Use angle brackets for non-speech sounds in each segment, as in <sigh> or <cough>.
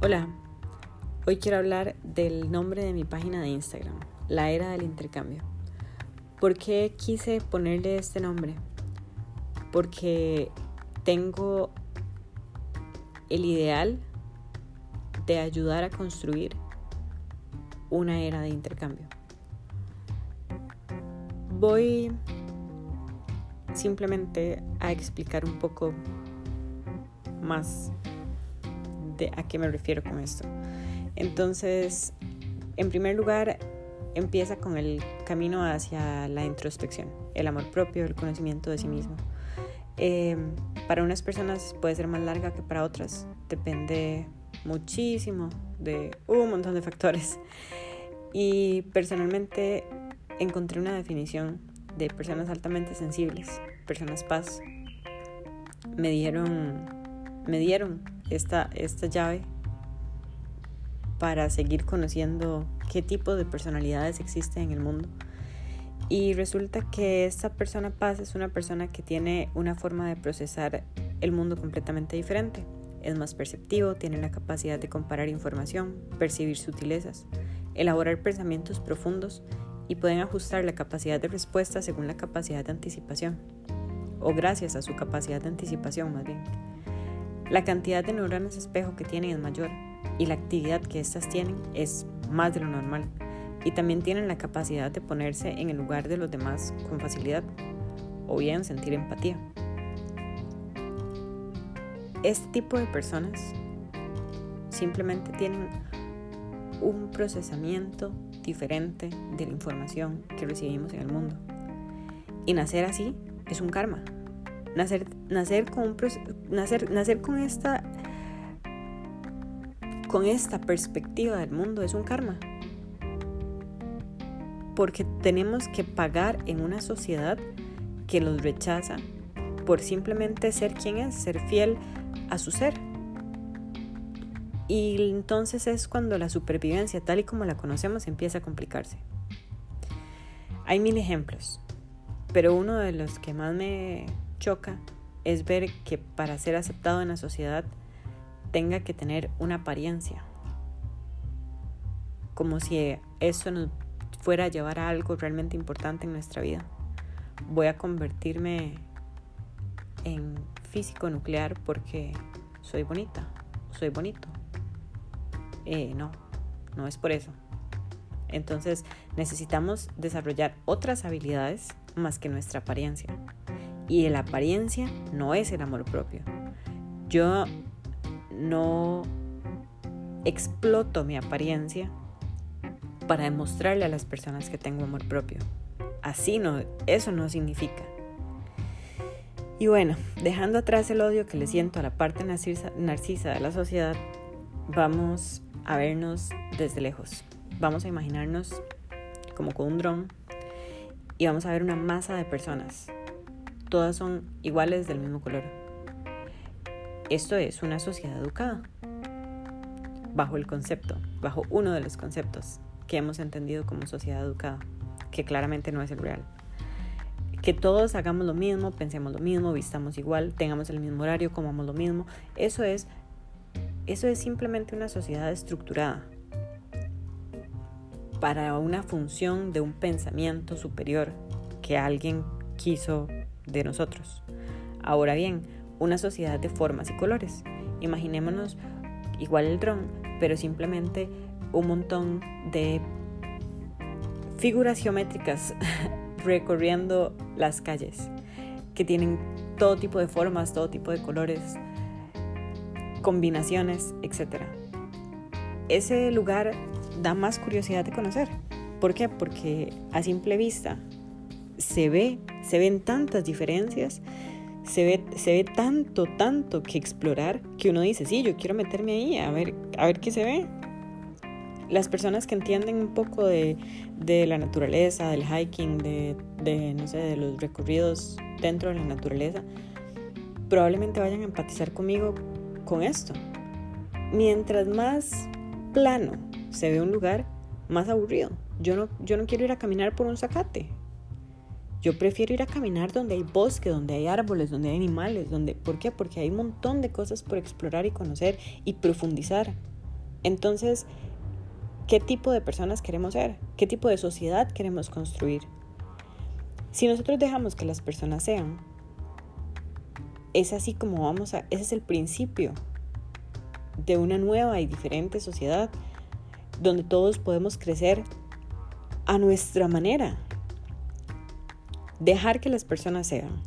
Hola, hoy quiero hablar del nombre de mi página de Instagram, La Era del Intercambio. ¿Por qué quise ponerle este nombre? Porque tengo el ideal de ayudar a construir una era de intercambio. Voy simplemente a explicar un poco más a qué me refiero con esto. Entonces, en primer lugar, empieza con el camino hacia la introspección, el amor propio, el conocimiento de sí mismo. Eh, para unas personas puede ser más larga que para otras, depende muchísimo de un montón de factores. Y personalmente encontré una definición de personas altamente sensibles, personas paz. Me dieron, me dieron esta, esta llave para seguir conociendo qué tipo de personalidades existen en el mundo. Y resulta que esta persona paz es una persona que tiene una forma de procesar el mundo completamente diferente. Es más perceptivo, tiene la capacidad de comparar información, percibir sutilezas, elaborar pensamientos profundos y pueden ajustar la capacidad de respuesta según la capacidad de anticipación, o gracias a su capacidad de anticipación más bien. La cantidad de neuronas espejo que tienen es mayor y la actividad que éstas tienen es más de lo normal y también tienen la capacidad de ponerse en el lugar de los demás con facilidad o bien sentir empatía. Este tipo de personas simplemente tienen un procesamiento diferente de la información que recibimos en el mundo. Y nacer así es un karma. Nacer, nacer, con, nacer, nacer con, esta, con esta perspectiva del mundo es un karma. Porque tenemos que pagar en una sociedad que los rechaza por simplemente ser quien es, ser fiel a su ser. Y entonces es cuando la supervivencia tal y como la conocemos empieza a complicarse. Hay mil ejemplos, pero uno de los que más me choca es ver que para ser aceptado en la sociedad tenga que tener una apariencia. Como si eso nos fuera a llevar a algo realmente importante en nuestra vida. Voy a convertirme en físico nuclear porque soy bonita, soy bonito. Eh, no, no es por eso. Entonces necesitamos desarrollar otras habilidades más que nuestra apariencia. Y la apariencia no es el amor propio. Yo no exploto mi apariencia para demostrarle a las personas que tengo amor propio. Así no, eso no significa. Y bueno, dejando atrás el odio que le siento a la parte narcisa, narcisa de la sociedad, vamos a vernos desde lejos. Vamos a imaginarnos como con un dron y vamos a ver una masa de personas. Todas son iguales del mismo color. Esto es una sociedad educada. Bajo el concepto, bajo uno de los conceptos que hemos entendido como sociedad educada, que claramente no es el real. Que todos hagamos lo mismo, pensemos lo mismo, vistamos igual, tengamos el mismo horario, comamos lo mismo. Eso es eso es simplemente una sociedad estructurada para una función de un pensamiento superior que alguien quiso de nosotros. Ahora bien, una sociedad de formas y colores. Imaginémonos igual el dron, pero simplemente un montón de figuras geométricas <laughs> recorriendo las calles que tienen todo tipo de formas, todo tipo de colores, combinaciones, etc. Ese lugar da más curiosidad de conocer. ¿Por qué? Porque a simple vista se ve, se ven tantas diferencias, se ve, se ve tanto, tanto que explorar que uno dice, sí, yo quiero meterme ahí a ver, a ver qué se ve. Las personas que entienden un poco de, de la naturaleza, del hiking, de, de, no sé, de los recorridos dentro de la naturaleza, probablemente vayan a empatizar conmigo con esto. Mientras más plano se ve un lugar, más aburrido. Yo no, yo no quiero ir a caminar por un zacate. Yo prefiero ir a caminar donde hay bosque, donde hay árboles, donde hay animales, donde ¿por qué? Porque hay un montón de cosas por explorar y conocer y profundizar. Entonces, ¿qué tipo de personas queremos ser? ¿Qué tipo de sociedad queremos construir? Si nosotros dejamos que las personas sean, es así como vamos a, ese es el principio de una nueva y diferente sociedad donde todos podemos crecer a nuestra manera. Dejar que las personas sean.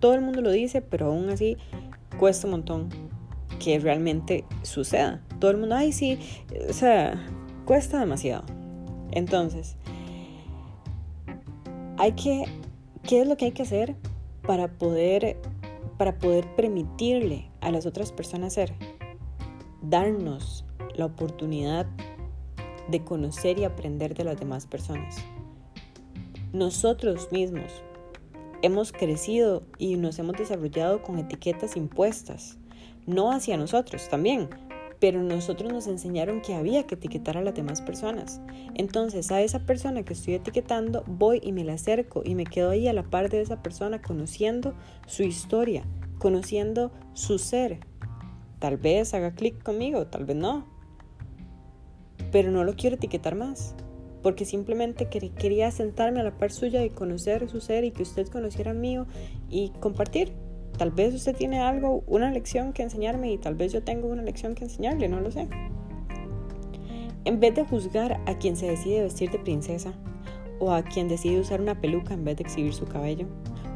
Todo el mundo lo dice, pero aún así cuesta un montón que realmente suceda. Todo el mundo, ay, sí, o sea, cuesta demasiado. Entonces, hay que, ¿qué es lo que hay que hacer para poder, para poder permitirle a las otras personas ser? Darnos la oportunidad de conocer y aprender de las demás personas. Nosotros mismos hemos crecido y nos hemos desarrollado con etiquetas impuestas, no hacia nosotros también, pero nosotros nos enseñaron que había que etiquetar a las demás personas. Entonces a esa persona que estoy etiquetando voy y me la acerco y me quedo ahí a la par de esa persona conociendo su historia, conociendo su ser. Tal vez haga clic conmigo, tal vez no, pero no lo quiero etiquetar más, porque simplemente quería sentarme a la par suya y conocer su ser y que usted conociera mío y compartir. Tal vez usted tiene algo, una lección que enseñarme y tal vez yo tengo una lección que enseñarle, no lo sé. En vez de juzgar a quien se decide vestir de princesa, o a quien decide usar una peluca en vez de exhibir su cabello,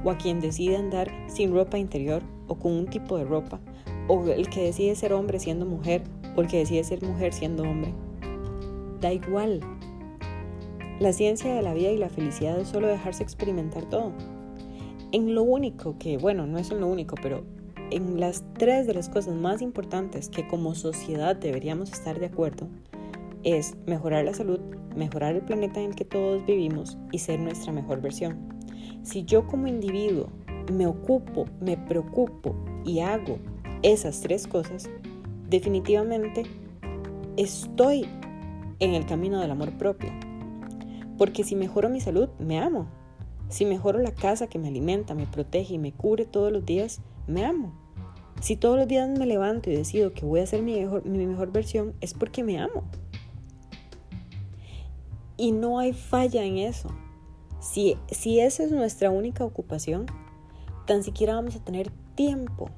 o a quien decide andar sin ropa interior o con un tipo de ropa, o el que decide ser hombre siendo mujer, o el que decide ser mujer siendo hombre da igual. La ciencia de la vida y la felicidad es solo dejarse experimentar todo. En lo único que, bueno, no es en lo único, pero en las tres de las cosas más importantes que como sociedad deberíamos estar de acuerdo, es mejorar la salud, mejorar el planeta en el que todos vivimos y ser nuestra mejor versión. Si yo como individuo me ocupo, me preocupo y hago esas tres cosas, definitivamente estoy en el camino del amor propio. Porque si mejoro mi salud, me amo. Si mejoro la casa que me alimenta, me protege y me cubre todos los días, me amo. Si todos los días me levanto y decido que voy a ser mi mejor, mi mejor versión, es porque me amo. Y no hay falla en eso. Si, si esa es nuestra única ocupación, tan siquiera vamos a tener tiempo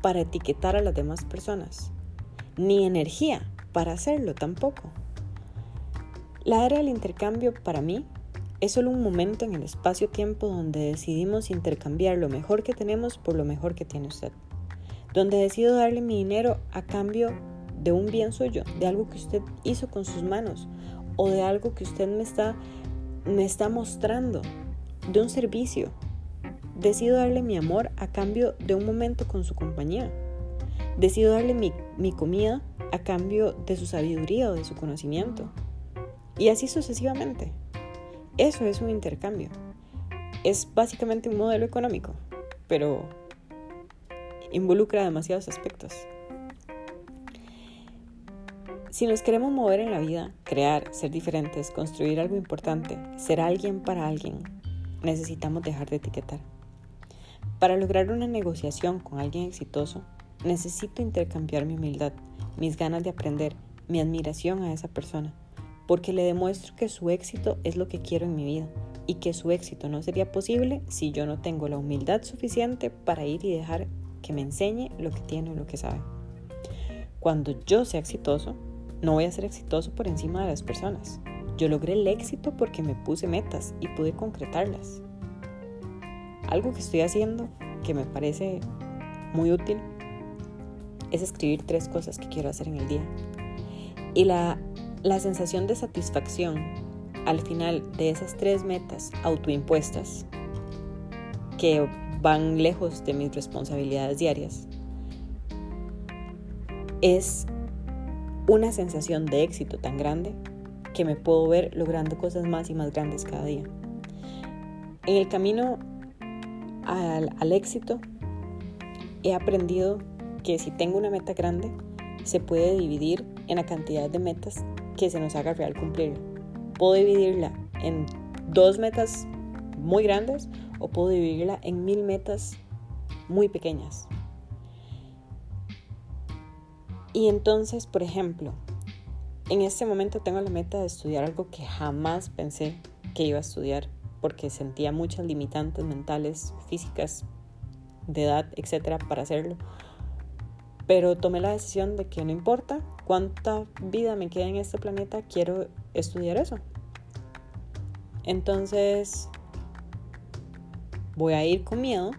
para etiquetar a las demás personas, ni energía para hacerlo tampoco. La era del intercambio para mí es solo un momento en el espacio-tiempo donde decidimos intercambiar lo mejor que tenemos por lo mejor que tiene usted. Donde decido darle mi dinero a cambio de un bien suyo, de algo que usted hizo con sus manos o de algo que usted me está, mostrando, de un servicio. Decido darle mi amor a cambio de un momento con su compañía. Decido darle mi, mi comida a cambio de su sabiduría o de su conocimiento. Y así sucesivamente. Eso es un intercambio. Es básicamente un modelo económico, pero involucra demasiados aspectos. Si nos queremos mover en la vida, crear, ser diferentes, construir algo importante, ser alguien para alguien, necesitamos dejar de etiquetar. Para lograr una negociación con alguien exitoso, necesito intercambiar mi humildad, mis ganas de aprender, mi admiración a esa persona porque le demuestro que su éxito es lo que quiero en mi vida y que su éxito no sería posible si yo no tengo la humildad suficiente para ir y dejar que me enseñe lo que tiene o lo que sabe. Cuando yo sea exitoso, no voy a ser exitoso por encima de las personas. Yo logré el éxito porque me puse metas y pude concretarlas. Algo que estoy haciendo que me parece muy útil es escribir tres cosas que quiero hacer en el día. Y la la sensación de satisfacción al final de esas tres metas autoimpuestas que van lejos de mis responsabilidades diarias es una sensación de éxito tan grande que me puedo ver logrando cosas más y más grandes cada día. En el camino al, éxito he aprendido que si tengo una meta grande, se puede dividir en la cantidad de metas que se nos haga real cumplir. Puedo dividirla en dos metas muy grandes o puedo dividirla en mil metas muy pequeñas. Y entonces, por ejemplo, en este momento tengo la meta de estudiar algo que jamás pensé que iba a estudiar porque sentía muchas limitantes mentales, físicas, de edad, etcétera, para hacerlo. Pero tomé la decisión de que no importa cuánta vida me queda en este planeta, quiero estudiar eso. Entonces, voy a ir con miedo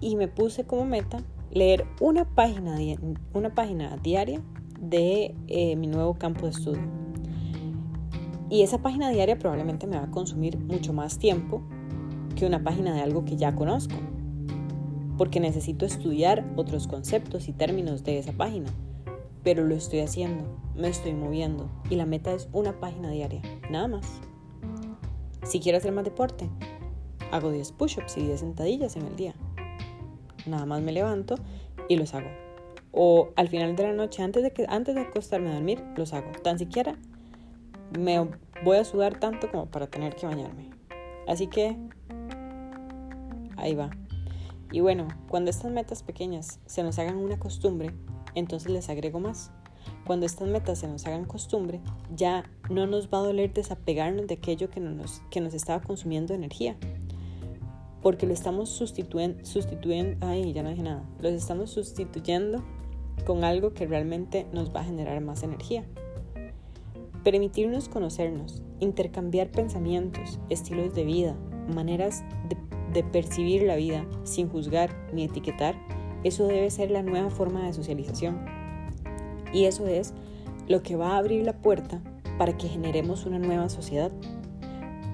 y me puse como meta leer una página, una página diaria de eh, mi nuevo campo de estudio. Y esa página diaria probablemente me va a consumir mucho más tiempo que una página de algo que ya conozco, porque necesito estudiar otros conceptos y términos de esa página. Pero lo estoy haciendo, me estoy moviendo y la meta es una página diaria, nada más. Si quiero hacer más deporte, hago 10 push-ups y 10 sentadillas en el día. Nada más me levanto y los hago o al final de la noche, antes de, que, antes de acostarme a dormir, los hago. Tan siquiera me voy a sudar tanto como para tener que bañarme. Así que ahí va. Y bueno, cuando estas metas pequeñas se nos hagan una costumbre, entonces les agrego más. Cuando estas metas se nos hagan costumbre, ya no nos va a doler desapegarnos de aquello que nos, que nos estaba consumiendo energía. Porque lo estamos sustituyendo, sustituyendo, ay, ya no dije nada, los estamos sustituyendo con algo que realmente nos va a generar más energía. Permitirnos conocernos, intercambiar pensamientos, estilos de vida, maneras de, percibir la vida sin juzgar ni etiquetar, eso debe ser la nueva forma de socialización. Y eso es lo que va a abrir la puerta para que generemos una nueva sociedad.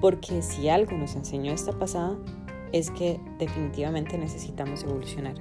Porque si algo nos enseñó esta pasada, es que definitivamente necesitamos evolucionar.